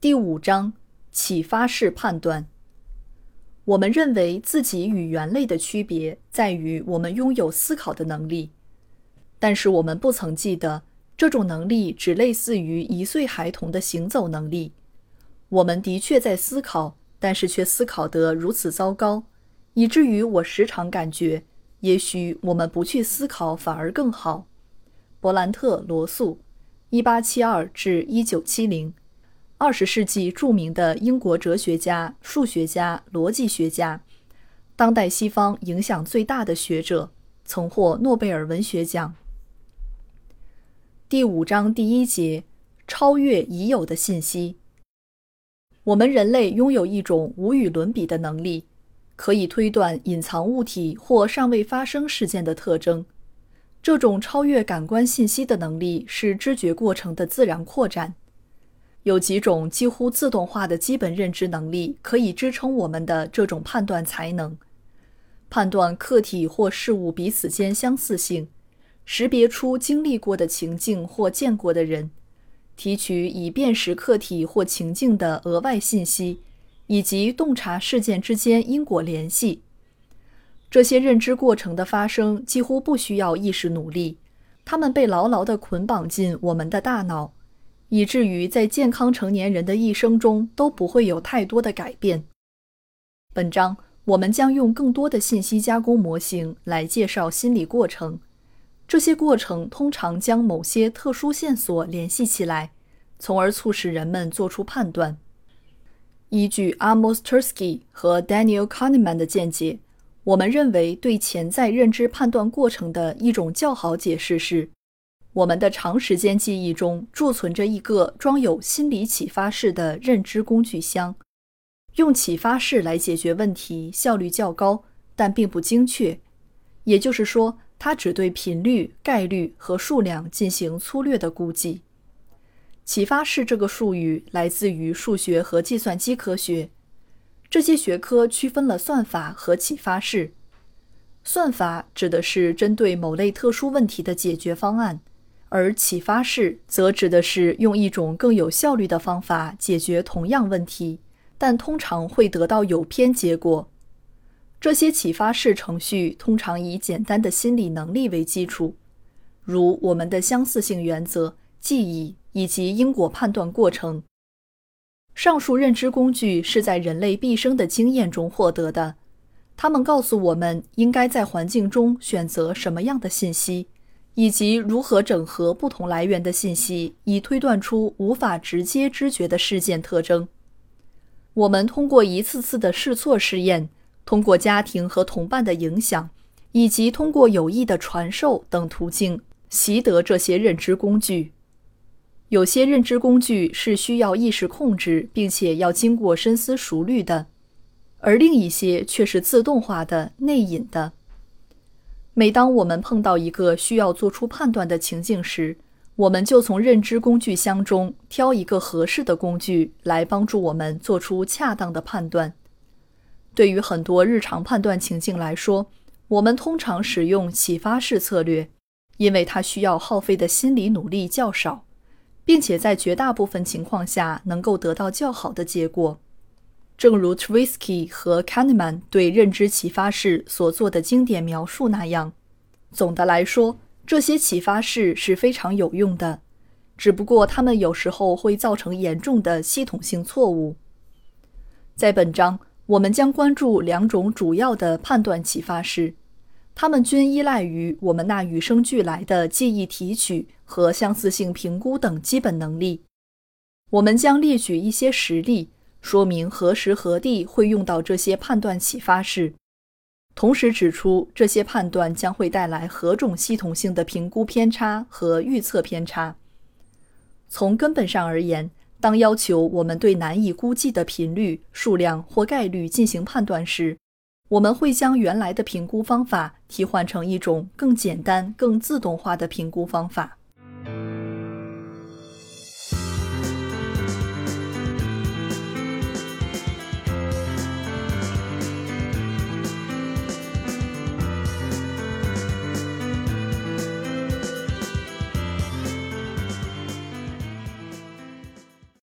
第五章：启发式判断。我们认为自己与猿类的区别在于我们拥有思考的能力，但是我们不曾记得这种能力只类似于一岁孩童的行走能力。我们的确在思考，但是却思考得如此糟糕，以至于我时常感觉，也许我们不去思考反而更好。伯兰特·罗素，1872至1970。二十世纪著名的英国哲学家、数学家、逻辑学家，当代西方影响最大的学者，曾获诺贝尔文学奖。第五章第一节：超越已有的信息。我们人类拥有一种无与伦比的能力，可以推断隐藏物体或尚未发生事件的特征。这种超越感官信息的能力是知觉过程的自然扩展。有几种几乎自动化的基本认知能力可以支撑我们的这种判断才能：判断客体或事物彼此间相似性，识别出经历过的情境或见过的人，提取以辨识客体或情境的额外信息，以及洞察事件之间因果联系。这些认知过程的发生几乎不需要意识努力，它们被牢牢地捆绑进我们的大脑。以至于在健康成年人的一生中都不会有太多的改变。本章我们将用更多的信息加工模型来介绍心理过程，这些过程通常将某些特殊线索联系起来，从而促使人们做出判断。依据 Amos Tversky 和 Daniel Kahneman 的见解，我们认为对潜在认知判断过程的一种较好解释是。我们的长时间记忆中贮存着一个装有心理启发式的认知工具箱，用启发式来解决问题效率较高，但并不精确。也就是说，它只对频率、概率和数量进行粗略的估计。启发式这个术语来自于数学和计算机科学，这些学科区分了算法和启发式。算法指的是针对某类特殊问题的解决方案。而启发式则指的是用一种更有效率的方法解决同样问题，但通常会得到有偏结果。这些启发式程序通常以简单的心理能力为基础，如我们的相似性原则、记忆以及因果判断过程。上述认知工具是在人类毕生的经验中获得的，它们告诉我们应该在环境中选择什么样的信息。以及如何整合不同来源的信息，以推断出无法直接知觉的事件特征。我们通过一次次的试错试验，通过家庭和同伴的影响，以及通过有意的传授等途径习得这些认知工具。有些认知工具是需要意识控制，并且要经过深思熟虑的，而另一些却是自动化的、内隐的。每当我们碰到一个需要做出判断的情境时，我们就从认知工具箱中挑一个合适的工具来帮助我们做出恰当的判断。对于很多日常判断情境来说，我们通常使用启发式策略，因为它需要耗费的心理努力较少，并且在绝大部分情况下能够得到较好的结果。正如 Tversky 和 Kahneman 对认知启发式所做的经典描述那样，总的来说，这些启发式是非常有用的，只不过它们有时候会造成严重的系统性错误。在本章，我们将关注两种主要的判断启发式，它们均依赖于我们那与生俱来的记忆提取和相似性评估等基本能力。我们将列举一些实例。说明何时何地会用到这些判断启发式，同时指出这些判断将会带来何种系统性的评估偏差和预测偏差。从根本上而言，当要求我们对难以估计的频率、数量或概率进行判断时，我们会将原来的评估方法替换成一种更简单、更自动化的评估方法。